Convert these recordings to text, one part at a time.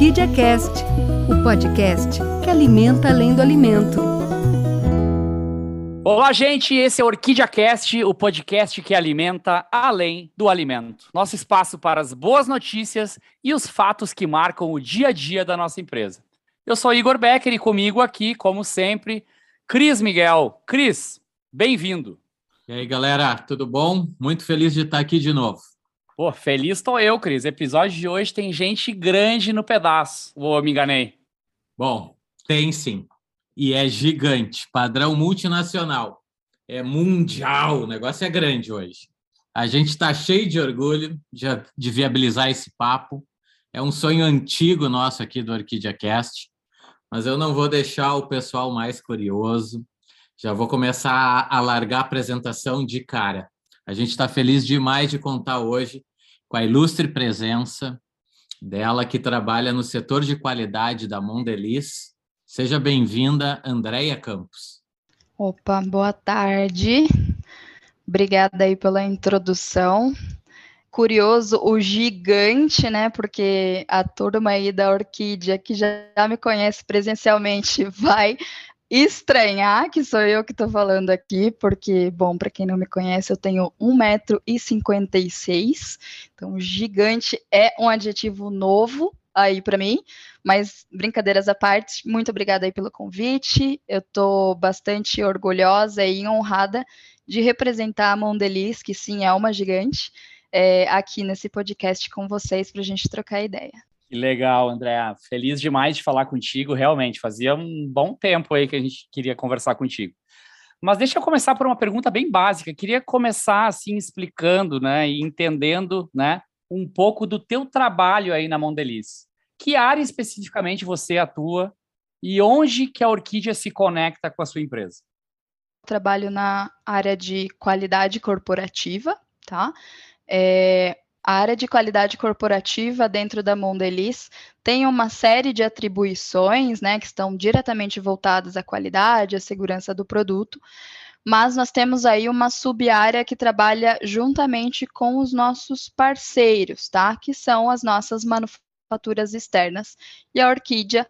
Orquídea Cast, o podcast que alimenta além do alimento. Olá, gente. Esse é o Orquídea Cast, o podcast que alimenta além do alimento. Nosso espaço para as boas notícias e os fatos que marcam o dia a dia da nossa empresa. Eu sou Igor Becker e comigo aqui, como sempre, Cris Miguel. Cris, bem-vindo. E aí, galera, tudo bom? Muito feliz de estar aqui de novo. Pô, feliz estou eu, Cris. Episódio de hoje tem gente grande no pedaço. Ou me enganei? Bom, tem sim. E é gigante, padrão multinacional. É mundial, o negócio é grande hoje. A gente está cheio de orgulho de, de viabilizar esse papo. É um sonho antigo nosso aqui do Orquídea Cast, mas eu não vou deixar o pessoal mais curioso. Já vou começar a largar a apresentação de cara. A gente está feliz demais de contar hoje com a ilustre presença dela, que trabalha no setor de qualidade da Mondelez. Seja bem-vinda, Andréia Campos. Opa, boa tarde. Obrigada aí pela introdução. Curioso, o gigante, né? Porque a turma aí da Orquídea, que já me conhece presencialmente, vai estranhar que sou eu que estou falando aqui, porque, bom, para quem não me conhece, eu tenho 1,56m, então gigante é um adjetivo novo aí para mim, mas brincadeiras à parte, muito obrigada aí pelo convite, eu estou bastante orgulhosa e honrada de representar a Mondeliz, que sim, é uma gigante, é, aqui nesse podcast com vocês para a gente trocar ideia. Que legal, André. Feliz demais de falar contigo, realmente. Fazia um bom tempo aí que a gente queria conversar contigo. Mas deixa eu começar por uma pergunta bem básica. Queria começar assim explicando, né, e entendendo, né, um pouco do teu trabalho aí na Mondeliz. Que área especificamente você atua e onde que a Orquídea se conecta com a sua empresa? Trabalho na área de qualidade corporativa, tá? É, a área de qualidade corporativa dentro da Mondelez tem uma série de atribuições, né, que estão diretamente voltadas à qualidade, à segurança do produto, mas nós temos aí uma sub-área que trabalha juntamente com os nossos parceiros, tá? Que são as nossas manufaturas externas. E a Orquídea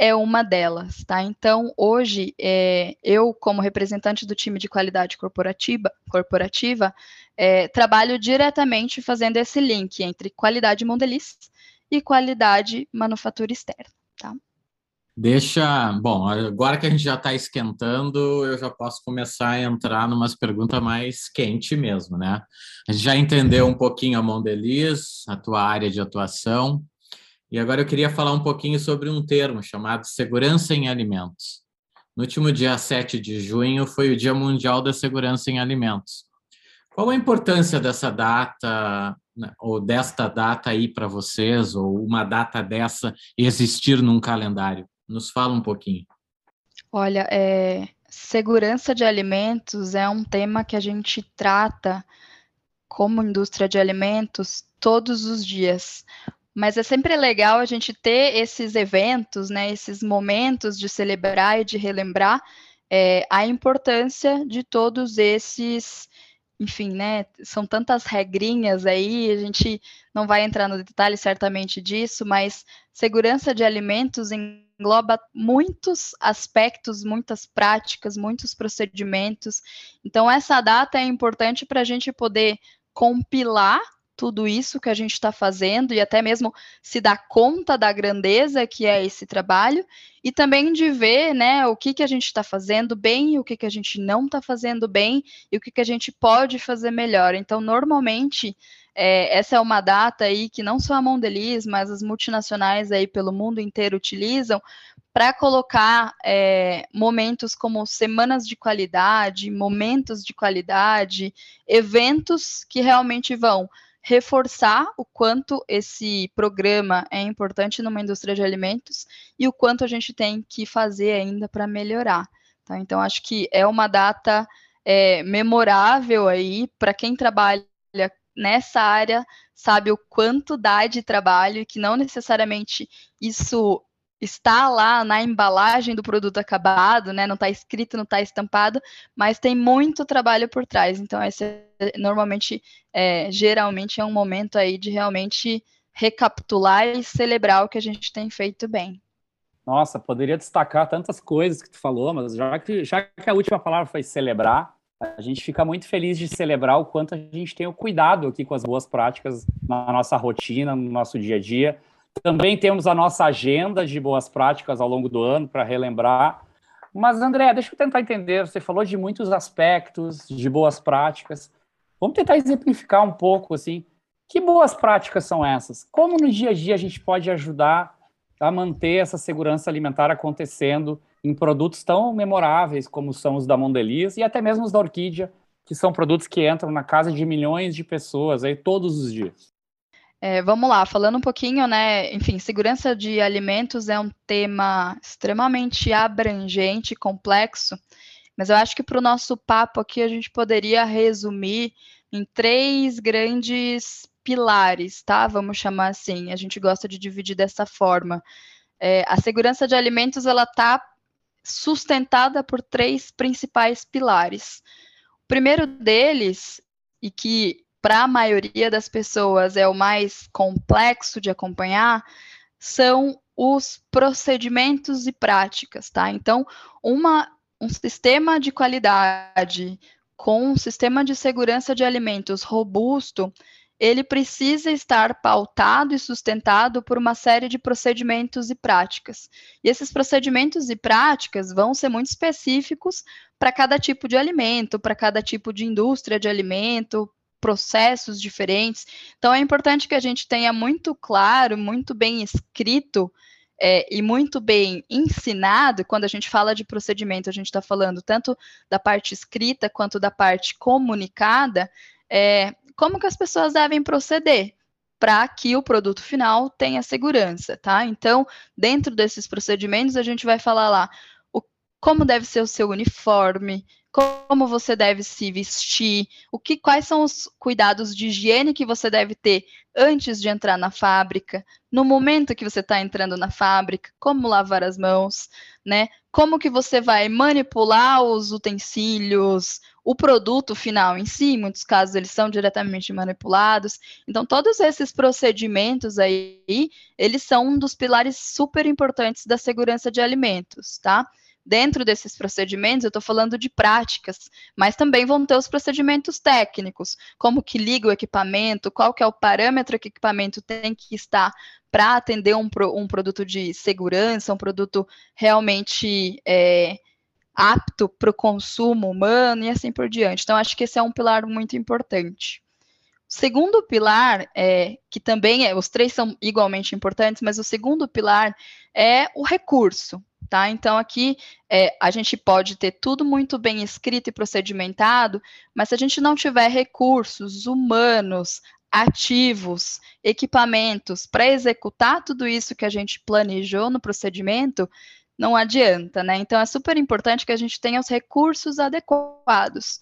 é uma delas, tá? Então, hoje, é, eu, como representante do time de qualidade corporativa, corporativa é, trabalho diretamente fazendo esse link entre qualidade Mondeliz e qualidade manufatura externa, tá? Deixa, bom, agora que a gente já está esquentando, eu já posso começar a entrar numas perguntas mais quente mesmo, né? A gente já entendeu um pouquinho a Mondeliz, a tua área de atuação, e agora eu queria falar um pouquinho sobre um termo chamado segurança em alimentos. No último dia 7 de junho foi o Dia Mundial da Segurança em Alimentos. Qual a importância dessa data, né, ou desta data aí para vocês, ou uma data dessa existir num calendário? Nos fala um pouquinho. Olha, é, segurança de alimentos é um tema que a gente trata como indústria de alimentos todos os dias. Mas é sempre legal a gente ter esses eventos, né, esses momentos de celebrar e de relembrar é, a importância de todos esses, enfim, né, são tantas regrinhas aí, a gente não vai entrar no detalhe certamente disso, mas segurança de alimentos engloba muitos aspectos, muitas práticas, muitos procedimentos. Então, essa data é importante para a gente poder compilar tudo isso que a gente está fazendo e até mesmo se dar conta da grandeza que é esse trabalho e também de ver né, o que, que a gente está fazendo bem, o que, que a gente não está fazendo bem e o que, que a gente pode fazer melhor. Então, normalmente, é, essa é uma data aí que não só a Mondeliz, mas as multinacionais aí pelo mundo inteiro utilizam para colocar é, momentos como semanas de qualidade, momentos de qualidade, eventos que realmente vão reforçar o quanto esse programa é importante numa indústria de alimentos e o quanto a gente tem que fazer ainda para melhorar. Tá? Então, acho que é uma data é, memorável aí para quem trabalha nessa área, sabe o quanto dá de trabalho e que não necessariamente isso está lá na embalagem do produto acabado, né? Não está escrito, não está estampado, mas tem muito trabalho por trás. Então, esse normalmente, é, geralmente, é um momento aí de realmente recapitular e celebrar o que a gente tem feito bem. Nossa, poderia destacar tantas coisas que tu falou, mas já que, já que a última palavra foi celebrar, a gente fica muito feliz de celebrar o quanto a gente tem o cuidado aqui com as boas práticas na nossa rotina, no nosso dia a dia. Também temos a nossa agenda de boas práticas ao longo do ano para relembrar. Mas, André, deixa eu tentar entender. Você falou de muitos aspectos de boas práticas. Vamos tentar exemplificar um pouco, assim, que boas práticas são essas? Como no dia a dia a gente pode ajudar a manter essa segurança alimentar acontecendo em produtos tão memoráveis como são os da Mondelez e até mesmo os da Orquídea, que são produtos que entram na casa de milhões de pessoas aí todos os dias. É, vamos lá, falando um pouquinho, né? Enfim, segurança de alimentos é um tema extremamente abrangente, complexo, mas eu acho que para o nosso papo aqui a gente poderia resumir em três grandes pilares, tá? Vamos chamar assim. A gente gosta de dividir dessa forma. É, a segurança de alimentos ela está sustentada por três principais pilares. O primeiro deles, e que para a maioria das pessoas é o mais complexo de acompanhar, são os procedimentos e práticas, tá? Então, uma, um sistema de qualidade com um sistema de segurança de alimentos robusto, ele precisa estar pautado e sustentado por uma série de procedimentos e práticas. E esses procedimentos e práticas vão ser muito específicos para cada tipo de alimento, para cada tipo de indústria de alimento, processos diferentes. Então, é importante que a gente tenha muito claro, muito bem escrito é, e muito bem ensinado. Quando a gente fala de procedimento, a gente está falando tanto da parte escrita quanto da parte comunicada. É, como que as pessoas devem proceder para que o produto final tenha segurança, tá? Então, dentro desses procedimentos, a gente vai falar lá o, como deve ser o seu uniforme, como você deve se vestir, o que, quais são os cuidados de higiene que você deve ter antes de entrar na fábrica, no momento que você está entrando na fábrica, como lavar as mãos, né? Como que você vai manipular os utensílios, o produto final em si, em muitos casos eles são diretamente manipulados. Então, todos esses procedimentos aí, eles são um dos pilares super importantes da segurança de alimentos, tá? Dentro desses procedimentos, eu estou falando de práticas, mas também vão ter os procedimentos técnicos, como que liga o equipamento, qual que é o parâmetro que o equipamento tem que estar para atender um, um, produto de segurança, um produto realmente é, apto para o consumo humano e assim por diante. Então, acho que esse é um pilar muito importante. O segundo pilar, é, que também é, os três são igualmente importantes, mas o segundo pilar é o recurso. Tá? Então, aqui é, a gente pode ter tudo muito bem escrito e procedimentado, mas se a gente não tiver recursos humanos, ativos, equipamentos para executar tudo isso que a gente planejou no procedimento, não adianta, né? Então, é super importante que a gente tenha os recursos adequados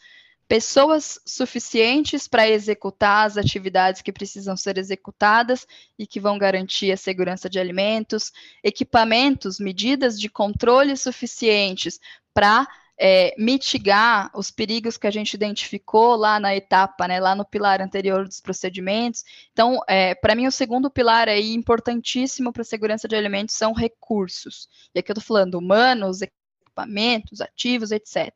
pessoas suficientes para executar as atividades que precisam ser executadas e que vão garantir a segurança de alimentos, equipamentos, medidas de controle suficientes para é, mitigar os perigos que a gente identificou lá na etapa, né, lá no pilar anterior dos procedimentos. Então, é, para mim, o segundo pilar aí importantíssimo para a segurança de alimentos são recursos. E aqui eu estou falando humanos, equipamentos, ativos, etc.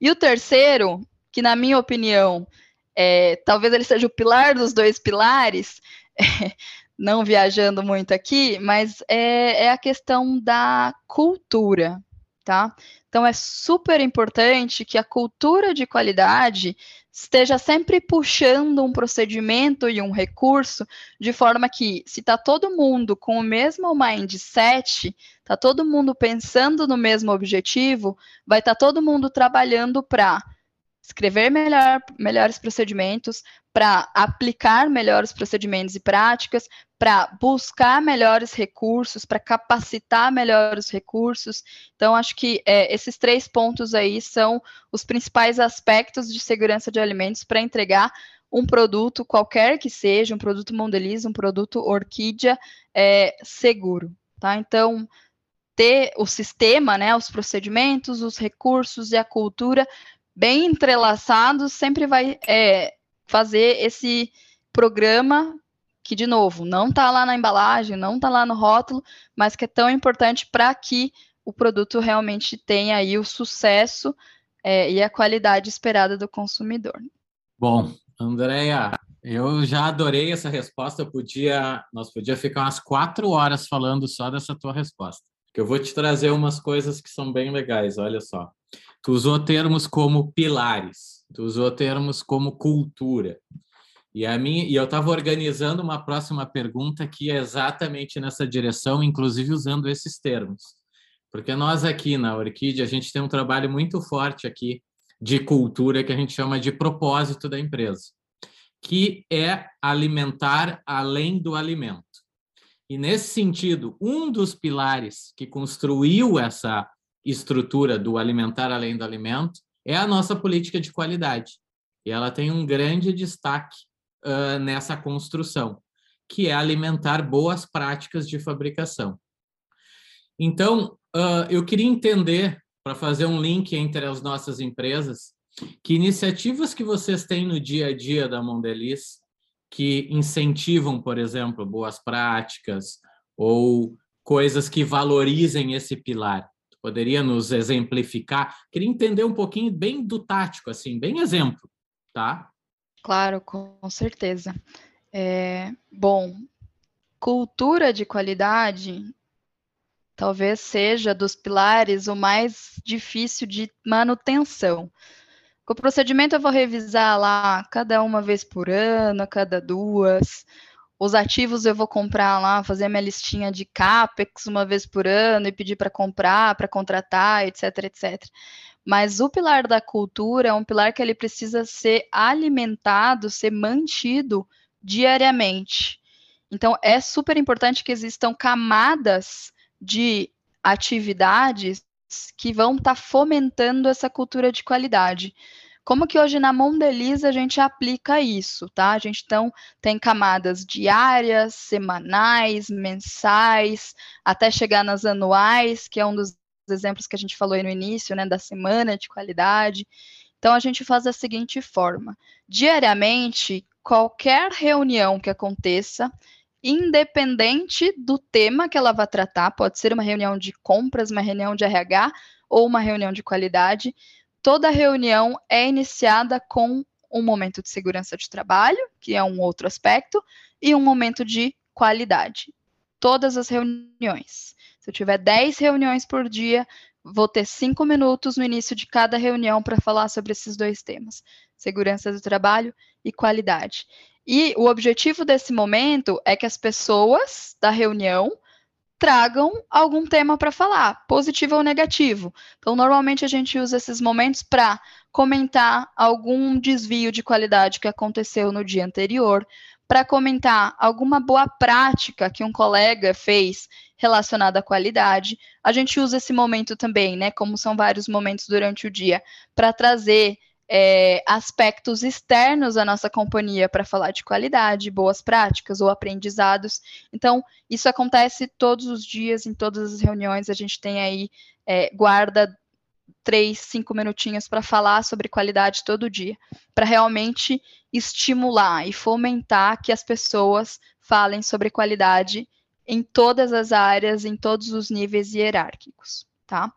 E o terceiro que na minha opinião, é, talvez ele seja o pilar dos dois pilares, não viajando muito aqui, mas é, é a questão da cultura, tá? Então é super importante que a cultura de qualidade esteja sempre puxando um procedimento e um recurso de forma que, se está todo mundo com o mesmo mindset, está todo mundo pensando no mesmo objetivo, vai estar tá todo mundo trabalhando para escrever melhor, melhores procedimentos, para aplicar melhores procedimentos e práticas, para buscar melhores recursos, para capacitar melhores recursos. Então, acho que é, esses três pontos aí são os principais aspectos de segurança de alimentos para entregar um produto, qualquer que seja, um produto Mondelez, um produto Orquídea, é, seguro. Tá? Então, ter o sistema, né, os procedimentos, os recursos e a cultura bem entrelaçados sempre vai é, fazer esse programa que, de novo, não está lá na embalagem, não está lá no rótulo, mas que é tão importante para que o produto realmente tenha aí o sucesso é, e a qualidade esperada do consumidor. Bom, Andréia, eu já adorei essa resposta. Eu podia, nós podíamos ficar umas quatro horas falando só dessa tua resposta. Que eu vou te trazer umas coisas que são bem legais. Olha só, tu usou termos como pilares, tu usou termos como cultura. E a mim, e eu estava organizando uma próxima pergunta que é exatamente nessa direção, inclusive usando esses termos, porque nós aqui na Orquídea a gente tem um trabalho muito forte aqui de cultura que a gente chama de propósito da empresa que é alimentar além do alimento. E nesse sentido, um dos pilares que construiu essa estrutura do alimentar além do alimento é a nossa política de qualidade. E ela tem um grande destaque uh, nessa construção, que é alimentar boas práticas de fabricação. Então, uh, eu queria entender, para fazer um link entre as nossas empresas, que iniciativas que vocês têm no dia a dia da Mondelez que incentivam, por exemplo, boas práticas ou coisas que valorizem esse pilar? Poderia nos exemplificar? Queria entender um pouquinho bem do tático, assim, bem exemplo, tá? Claro, com certeza. É, bom, cultura de qualidade talvez seja dos pilares o mais difícil de manutenção. Com o procedimento eu vou revisar lá cada uma vez por ano, cada duas. Os ativos eu vou comprar lá, fazer minha listinha de CAPEX uma vez por ano e pedir para comprar, para contratar, etc, etc. Mas o pilar da cultura é um pilar que ele precisa ser alimentado, ser mantido diariamente. Então, é super importante que existam camadas de atividades que vão estar tá fomentando essa cultura de qualidade. Como que hoje na Mondeliz a gente aplica isso, tá? A gente então tem camadas diárias, semanais, mensais, até chegar nas anuais, que é um dos exemplos que a gente falou aí no início, né, da semana de qualidade. Então a gente faz da seguinte forma: diariamente, qualquer reunião que aconteça, independente do tema que ela vai tratar, pode ser uma reunião de compras, uma reunião de RH ou uma reunião de qualidade. Toda reunião é iniciada com um momento de segurança de trabalho, que é um outro aspecto, e um momento de qualidade. Todas as reuniões. Se eu tiver 10 reuniões por dia, vou ter cinco minutos no início de cada reunião para falar sobre esses dois temas: segurança do trabalho e qualidade. E o objetivo desse momento é que as pessoas da reunião tragam algum tema para falar, positivo ou negativo. Então, normalmente a gente usa esses momentos para comentar algum desvio de qualidade que aconteceu no dia anterior, para comentar alguma boa prática que um colega fez relacionada à qualidade. A gente usa esse momento também, né, como são vários momentos durante o dia, para trazer é, aspectos externos à nossa companhia para falar de qualidade, boas práticas ou aprendizados. Então, isso acontece todos os dias, em todas as reuniões, a gente tem aí, é, guarda três, cinco minutinhos para falar sobre qualidade todo dia, para realmente estimular e fomentar que as pessoas falem sobre qualidade em todas as áreas, em todos os níveis hierárquicos, tá?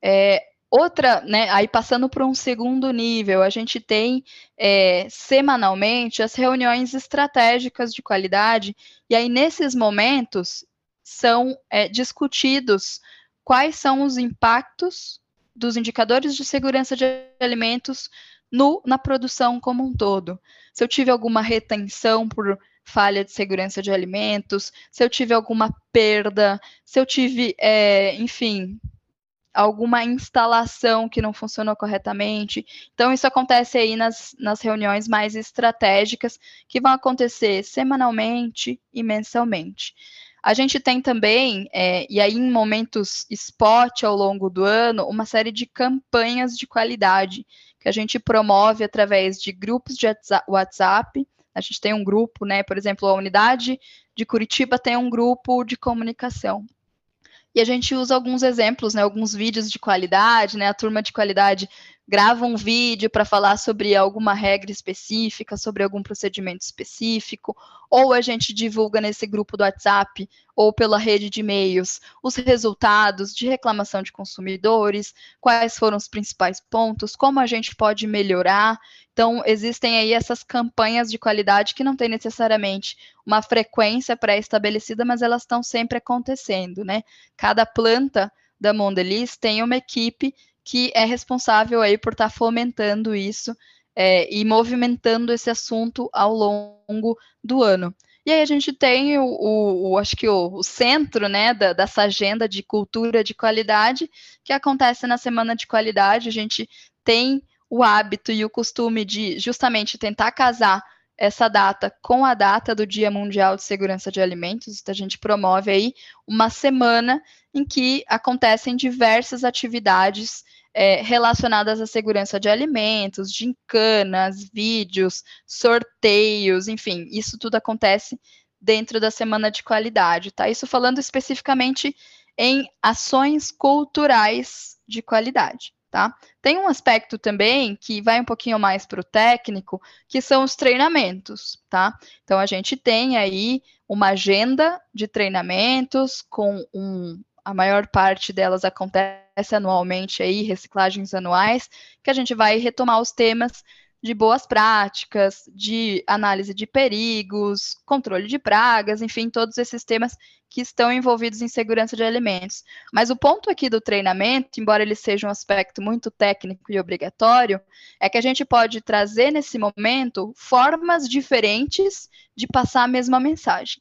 É, Outra, né, aí passando para um segundo nível, a gente tem é, semanalmente as reuniões estratégicas de qualidade, e aí nesses momentos são é, discutidos quais são os impactos dos indicadores de segurança de alimentos no, na produção como um todo. Se eu tive alguma retenção por falha de segurança de alimentos, se eu tive alguma perda, se eu tive, é, enfim, alguma instalação que não funcionou corretamente. Então, isso acontece aí nas, nas reuniões mais estratégicas, que vão acontecer semanalmente e mensalmente. A gente tem também, é, e aí em momentos spot ao longo do ano, uma série de campanhas de qualidade que a gente promove através de grupos de WhatsApp. A gente tem um grupo, né? Por exemplo, a unidade de Curitiba tem um grupo de comunicação. E a gente usa alguns exemplos, né, alguns vídeos de qualidade, né, a turma de qualidade grava um vídeo para falar sobre alguma regra específica, sobre algum procedimento específico, ou a gente divulga nesse grupo do WhatsApp ou pela rede de e-mails os resultados de reclamação de consumidores, quais foram os principais pontos, como a gente pode melhorar. Então, existem aí essas campanhas de qualidade que não têm necessariamente uma frequência pré-estabelecida, mas elas estão sempre acontecendo, né? Cada planta da Mondelez tem uma equipe que é responsável aí por estar tá fomentando isso é, e movimentando esse assunto ao longo do ano. E aí a gente tem o, o, o acho que o, o centro, né, da, dessa agenda de cultura de qualidade, que acontece na semana de qualidade. A gente tem o hábito e o costume de justamente tentar casar essa data com a data do Dia Mundial de Segurança de Alimentos. Então, a gente promove aí uma semana em que acontecem diversas atividades é, relacionadas à segurança de alimentos, gincanas, vídeos, sorteios, enfim, isso tudo acontece dentro da semana de qualidade, tá? Isso falando especificamente em ações culturais de qualidade, tá? Tem um aspecto também que vai um pouquinho mais para o técnico, que são os treinamentos, tá? Então a gente tem aí uma agenda de treinamentos com um, a maior parte delas acontece anualmente aí, reciclagens anuais, que a gente vai retomar os temas de boas práticas, de análise de perigos, controle de pragas, enfim, todos esses temas que estão envolvidos em segurança de alimentos. Mas o ponto aqui do treinamento, embora ele seja um aspecto muito técnico e obrigatório, é que a gente pode trazer nesse momento formas diferentes de passar a mesma mensagem.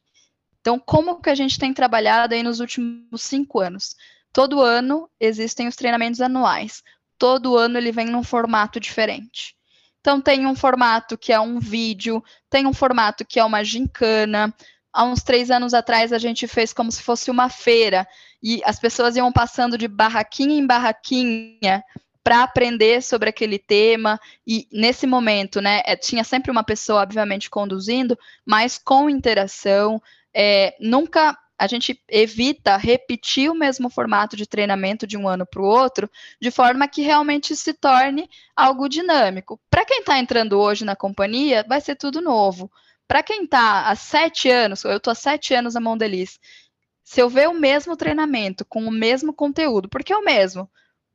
Então, como que a gente tem trabalhado aí nos últimos cinco anos? Todo ano existem os treinamentos anuais. Todo ano ele vem num formato diferente. Então, tem um formato que é um vídeo, tem um formato que é uma gincana. Há uns três anos atrás, a gente fez como se fosse uma feira, e as pessoas iam passando de barraquinha em barraquinha para aprender sobre aquele tema e nesse momento, né, é, tinha sempre uma pessoa obviamente conduzindo, mas com interação, é, nunca a gente evita repetir o mesmo formato de treinamento de um ano para o outro, de forma que realmente se torne algo dinâmico. Para quem está entrando hoje na companhia, vai ser tudo novo. Para quem está há sete anos, eu estou há sete anos na Mondeliz, se eu ver o mesmo treinamento com o mesmo conteúdo, porque é o mesmo,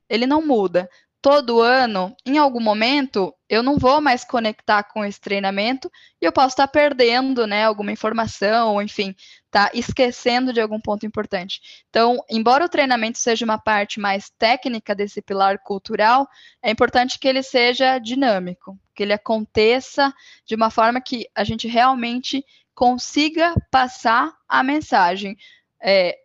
ele não muda todo ano, em algum momento, eu não vou mais conectar com esse treinamento e eu posso estar perdendo, né, alguma informação, ou enfim, tá esquecendo de algum ponto importante. Então, embora o treinamento seja uma parte mais técnica desse pilar cultural, é importante que ele seja dinâmico, que ele aconteça de uma forma que a gente realmente consiga passar a mensagem. É,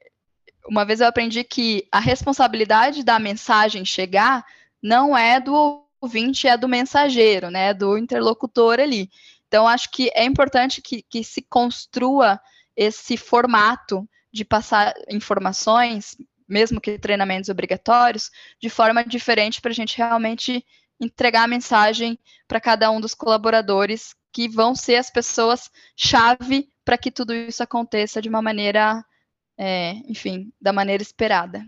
uma vez eu aprendi que a responsabilidade da mensagem chegar não é do ouvinte, é do mensageiro, né? Do interlocutor ali. Então, acho que é importante que, que se construa esse formato de passar informações, mesmo que treinamentos obrigatórios, de forma diferente para a gente realmente entregar a mensagem para cada um dos colaboradores que vão ser as pessoas chave para que tudo isso aconteça de uma maneira, é, enfim, da maneira esperada.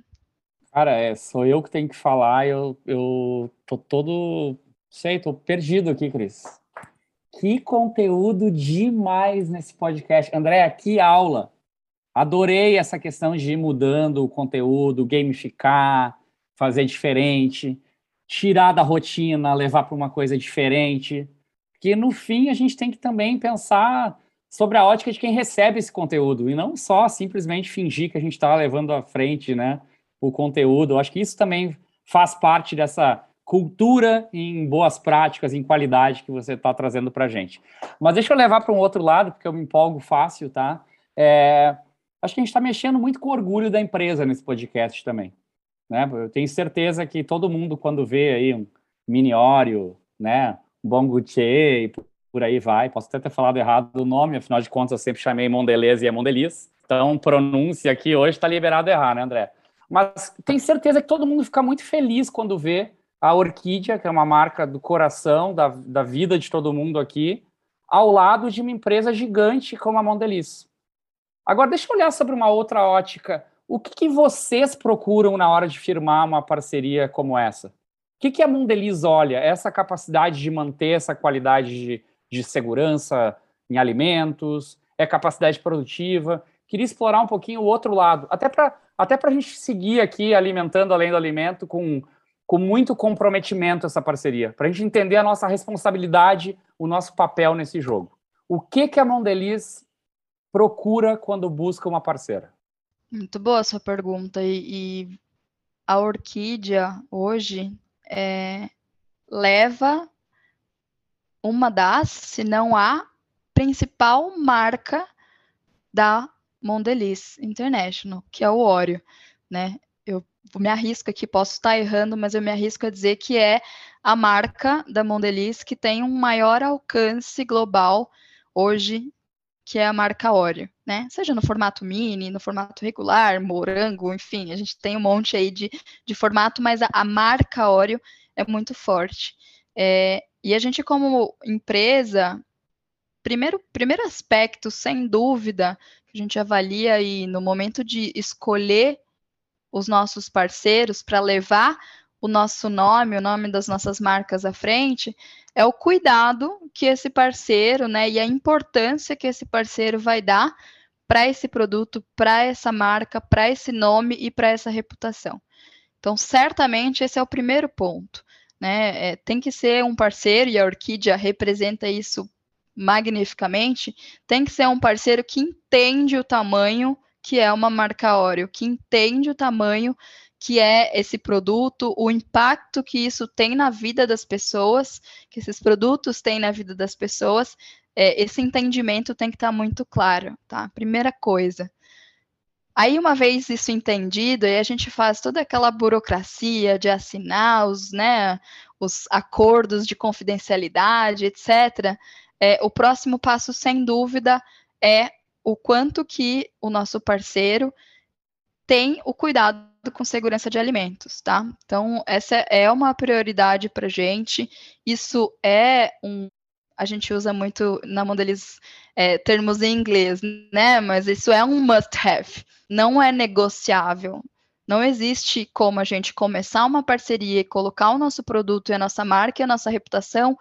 Cara, é, sou eu que tenho que falar, eu, eu tô todo, sei, tô perdido aqui, Cris. Que conteúdo demais nesse podcast. André, que aula. Adorei essa questão de ir mudando o conteúdo, gamificar, fazer diferente, tirar da rotina, levar para uma coisa diferente. Porque no fim a gente tem que também pensar sobre a ótica de quem recebe esse conteúdo e não só simplesmente fingir que a gente está levando à frente, né? O conteúdo. Eu acho que isso também faz parte dessa cultura em boas práticas, em qualidade que você está trazendo para a gente. Mas deixa eu levar para um outro lado, porque eu me empolgo fácil, tá? É, acho que a gente está mexendo muito com o orgulho da empresa nesse podcast também. Né? Eu tenho certeza que todo mundo, quando vê aí um mini Oreo, né, um Bom e por aí vai, posso até ter falado errado o nome, afinal de contas eu sempre chamei Mondelez e é Mondeliz, então pronúncia aqui hoje está liberado errar, né, André? Mas tenho certeza que todo mundo fica muito feliz quando vê a Orquídea, que é uma marca do coração, da, da vida de todo mundo aqui, ao lado de uma empresa gigante como a Mondeliz. Agora, deixa eu olhar sobre uma outra ótica. O que, que vocês procuram na hora de firmar uma parceria como essa? que, que a Mondeliz olha? Essa capacidade de manter essa qualidade de, de segurança em alimentos, é capacidade produtiva. Queria explorar um pouquinho o outro lado, até para até a gente seguir aqui alimentando além do alimento com, com muito comprometimento essa parceria, para a gente entender a nossa responsabilidade, o nosso papel nesse jogo. O que, que a Mondeliz procura quando busca uma parceira? Muito boa sua pergunta. E, e a Orquídea hoje é, leva uma das, se não a principal marca da Mondelez International, que é o Oreo, né? Eu me arrisco aqui, posso estar errando, mas eu me arrisco a dizer que é a marca da Mondelez que tem um maior alcance global hoje, que é a marca Oreo, né? Seja no formato mini, no formato regular, morango, enfim, a gente tem um monte aí de, de formato, mas a, a marca Oreo é muito forte. É, e a gente, como empresa, primeiro, primeiro aspecto, sem dúvida, que a gente avalia aí no momento de escolher os nossos parceiros para levar o nosso nome, o nome das nossas marcas à frente, é o cuidado que esse parceiro, né, e a importância que esse parceiro vai dar para esse produto, para essa marca, para esse nome e para essa reputação. Então, certamente esse é o primeiro ponto, né? É, tem que ser um parceiro e a Orquídea representa isso magnificamente. Tem que ser um parceiro que entende o tamanho que é uma marca Oreo, que entende o tamanho que é esse produto, o impacto que isso tem na vida das pessoas, que esses produtos têm na vida das pessoas, é, esse entendimento tem que estar tá muito claro, tá? Primeira coisa. Aí, uma vez isso entendido, aí a gente faz toda aquela burocracia de assinar os, né, os acordos de confidencialidade, etc. É, o próximo passo, sem dúvida, é o quanto que o nosso parceiro tem o cuidado com segurança de alimentos, tá? Então, essa é uma prioridade para gente. Isso é um. A gente usa muito na Mondeliz é, termos em inglês, né? Mas isso é um must-have, não é negociável. Não existe como a gente começar uma parceria e colocar o nosso produto e a nossa marca e a nossa reputação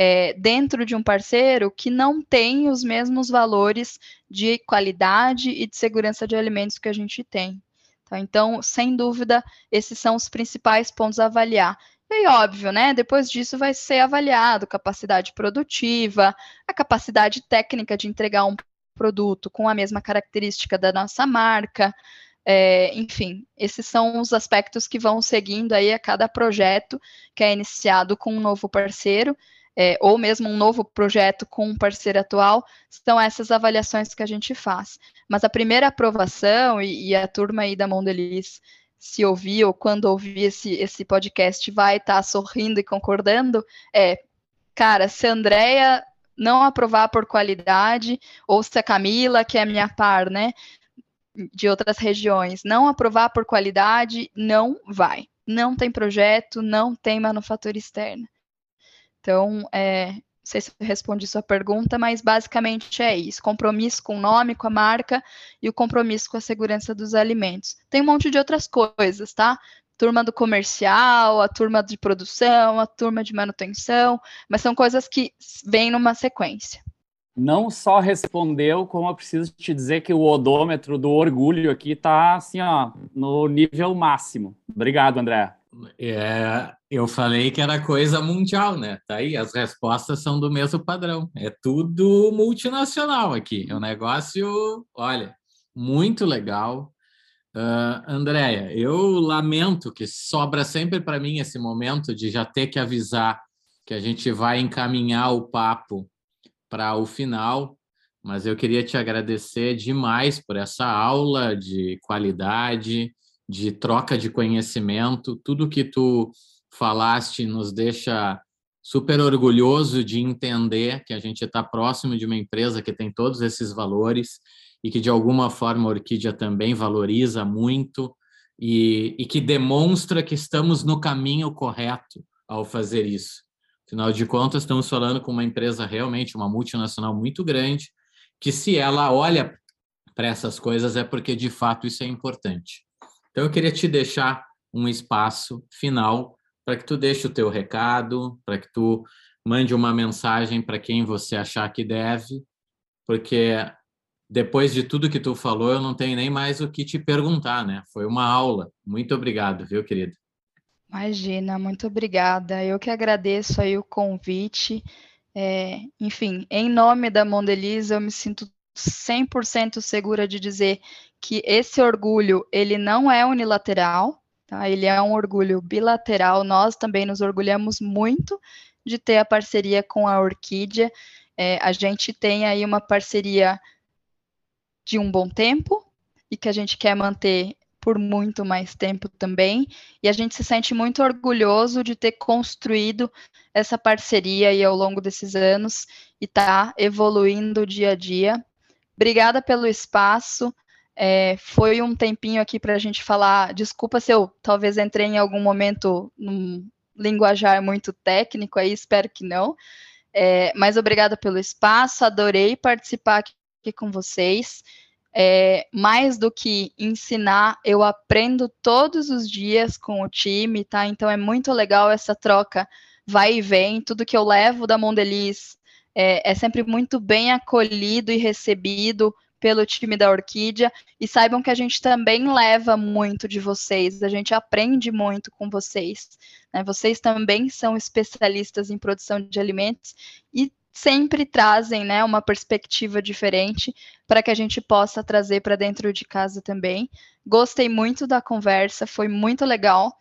é, dentro de um parceiro que não tem os mesmos valores de qualidade e de segurança de alimentos que a gente tem. Tá? Então, sem dúvida, esses são os principais pontos a avaliar. E óbvio, né? Depois disso vai ser avaliado capacidade produtiva, a capacidade técnica de entregar um produto com a mesma característica da nossa marca. É, enfim, esses são os aspectos que vão seguindo aí a cada projeto que é iniciado com um novo parceiro é, ou mesmo um novo projeto com um parceiro atual, são essas avaliações que a gente faz. Mas a primeira aprovação, e, e a turma aí da Mondeliz se ouvir ou quando ouvir esse, esse podcast vai estar tá sorrindo e concordando, é, cara, se a Andrea não aprovar por qualidade, ou se a Camila, que é minha par, né, de outras regiões, não aprovar por qualidade, não vai. Não tem projeto, não tem manufatura externa. Então, é, não sei se eu respondi sua pergunta, mas basicamente é isso: compromisso com o nome, com a marca e o compromisso com a segurança dos alimentos. Tem um monte de outras coisas, tá? Turma do comercial, a turma de produção, a turma de manutenção, mas são coisas que vêm numa sequência. Não só respondeu, como eu preciso te dizer que o odômetro do orgulho aqui está assim, ó, no nível máximo. Obrigado, André. É, eu falei que era coisa mundial, né? Tá aí, as respostas são do mesmo padrão. É tudo multinacional aqui. É um negócio, olha, muito legal. Uh, Andréia, eu lamento que sobra sempre para mim esse momento de já ter que avisar que a gente vai encaminhar o papo para o final, mas eu queria te agradecer demais por essa aula de qualidade, de troca de conhecimento. Tudo que tu falaste nos deixa super orgulhoso de entender que a gente está próximo de uma empresa que tem todos esses valores e que de alguma forma a Orquídea também valoriza muito e, e que demonstra que estamos no caminho correto ao fazer isso. Afinal de contas, estamos falando com uma empresa realmente, uma multinacional muito grande, que se ela olha para essas coisas é porque de fato isso é importante. Então, eu queria te deixar um espaço final para que tu deixe o teu recado, para que tu mande uma mensagem para quem você achar que deve, porque depois de tudo que tu falou, eu não tenho nem mais o que te perguntar, né? Foi uma aula. Muito obrigado, viu, querido? Imagina, muito obrigada. Eu que agradeço aí o convite. É, enfim, em nome da Mondelisa, eu me sinto 100% segura de dizer que esse orgulho, ele não é unilateral, tá? Ele é um orgulho bilateral. Nós também nos orgulhamos muito de ter a parceria com a Orquídea. É, a gente tem aí uma parceria de um bom tempo e que a gente quer manter por muito mais tempo também, e a gente se sente muito orgulhoso de ter construído essa parceria aí ao longo desses anos e tá evoluindo dia a dia. Obrigada pelo espaço. É, foi um tempinho aqui para a gente falar. Desculpa se eu talvez entrei em algum momento num linguajar muito técnico aí, espero que não. É, mas obrigada pelo espaço, adorei participar aqui com vocês é, mais do que ensinar, eu aprendo todos os dias com o time, tá? Então é muito legal essa troca, vai e vem, tudo que eu levo da Mondeliz é, é sempre muito bem acolhido e recebido pelo time da Orquídea e saibam que a gente também leva muito de vocês, a gente aprende muito com vocês. Né? Vocês também são especialistas em produção de alimentos e sempre trazem né, uma perspectiva diferente para que a gente possa trazer para dentro de casa também. Gostei muito da conversa, foi muito legal.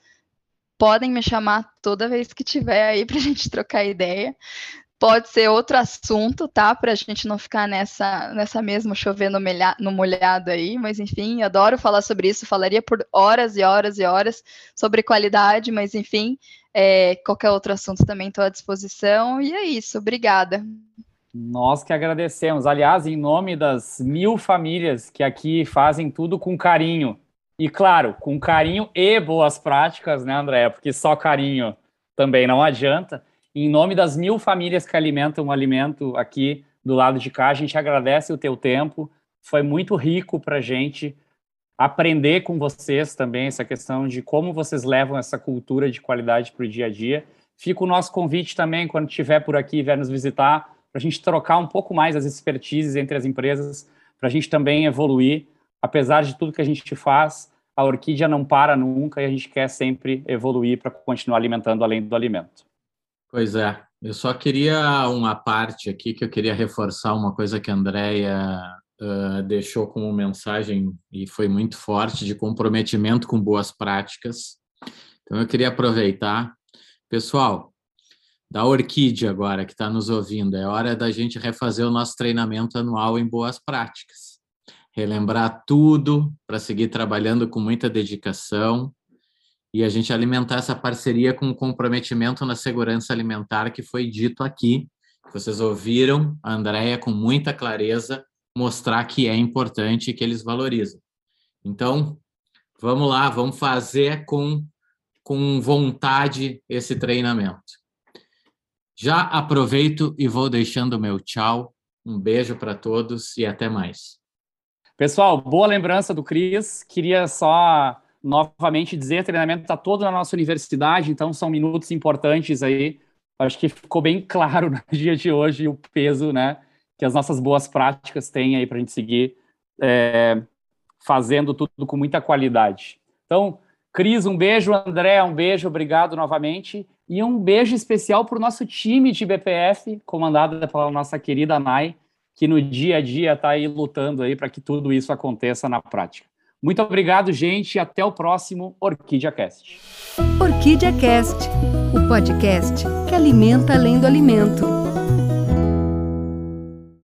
Podem me chamar toda vez que tiver aí para a gente trocar ideia. Pode ser outro assunto, tá? Para a gente não ficar nessa, nessa mesma chover no, melha, no molhado aí, mas enfim, adoro falar sobre isso, falaria por horas e horas e horas sobre qualidade, mas enfim, é, qualquer outro assunto também estou à disposição. E é isso, obrigada. Nós que agradecemos. Aliás, em nome das mil famílias que aqui fazem tudo com carinho. E claro, com carinho e boas práticas, né, André? Porque só carinho também não adianta. Em nome das mil famílias que alimentam o alimento aqui do lado de cá, a gente agradece o teu tempo. Foi muito rico para a gente aprender com vocês também essa questão de como vocês levam essa cultura de qualidade para o dia a dia. Fica o nosso convite também, quando estiver por aqui e vier nos visitar, para a gente trocar um pouco mais as expertises entre as empresas, para a gente também evoluir. Apesar de tudo que a gente faz, a orquídea não para nunca e a gente quer sempre evoluir para continuar alimentando além do alimento. Pois é, eu só queria uma parte aqui que eu queria reforçar uma coisa que a Andrea uh, deixou como mensagem e foi muito forte de comprometimento com boas práticas. Então eu queria aproveitar, pessoal, da Orquídea agora que está nos ouvindo, é hora da gente refazer o nosso treinamento anual em boas práticas, relembrar tudo para seguir trabalhando com muita dedicação e a gente alimentar essa parceria com o comprometimento na segurança alimentar que foi dito aqui. Vocês ouviram a Andrea com muita clareza mostrar que é importante e que eles valorizam. Então, vamos lá, vamos fazer com, com vontade esse treinamento. Já aproveito e vou deixando o meu tchau. Um beijo para todos e até mais. Pessoal, boa lembrança do Cris. Queria só novamente dizer, treinamento está todo na nossa universidade, então são minutos importantes aí. Acho que ficou bem claro no dia de hoje o peso, né, que as nossas boas práticas têm aí para a gente seguir é, fazendo tudo com muita qualidade. Então, Cris, um beijo, André, um beijo, obrigado novamente. E um beijo especial para o nosso time de BPF, comandado pela nossa querida Nai, que no dia a dia está aí lutando aí para que tudo isso aconteça na prática. Muito obrigado, gente, e até o próximo Orquídea Cast. Orquídea Cast, o podcast que alimenta além do alimento.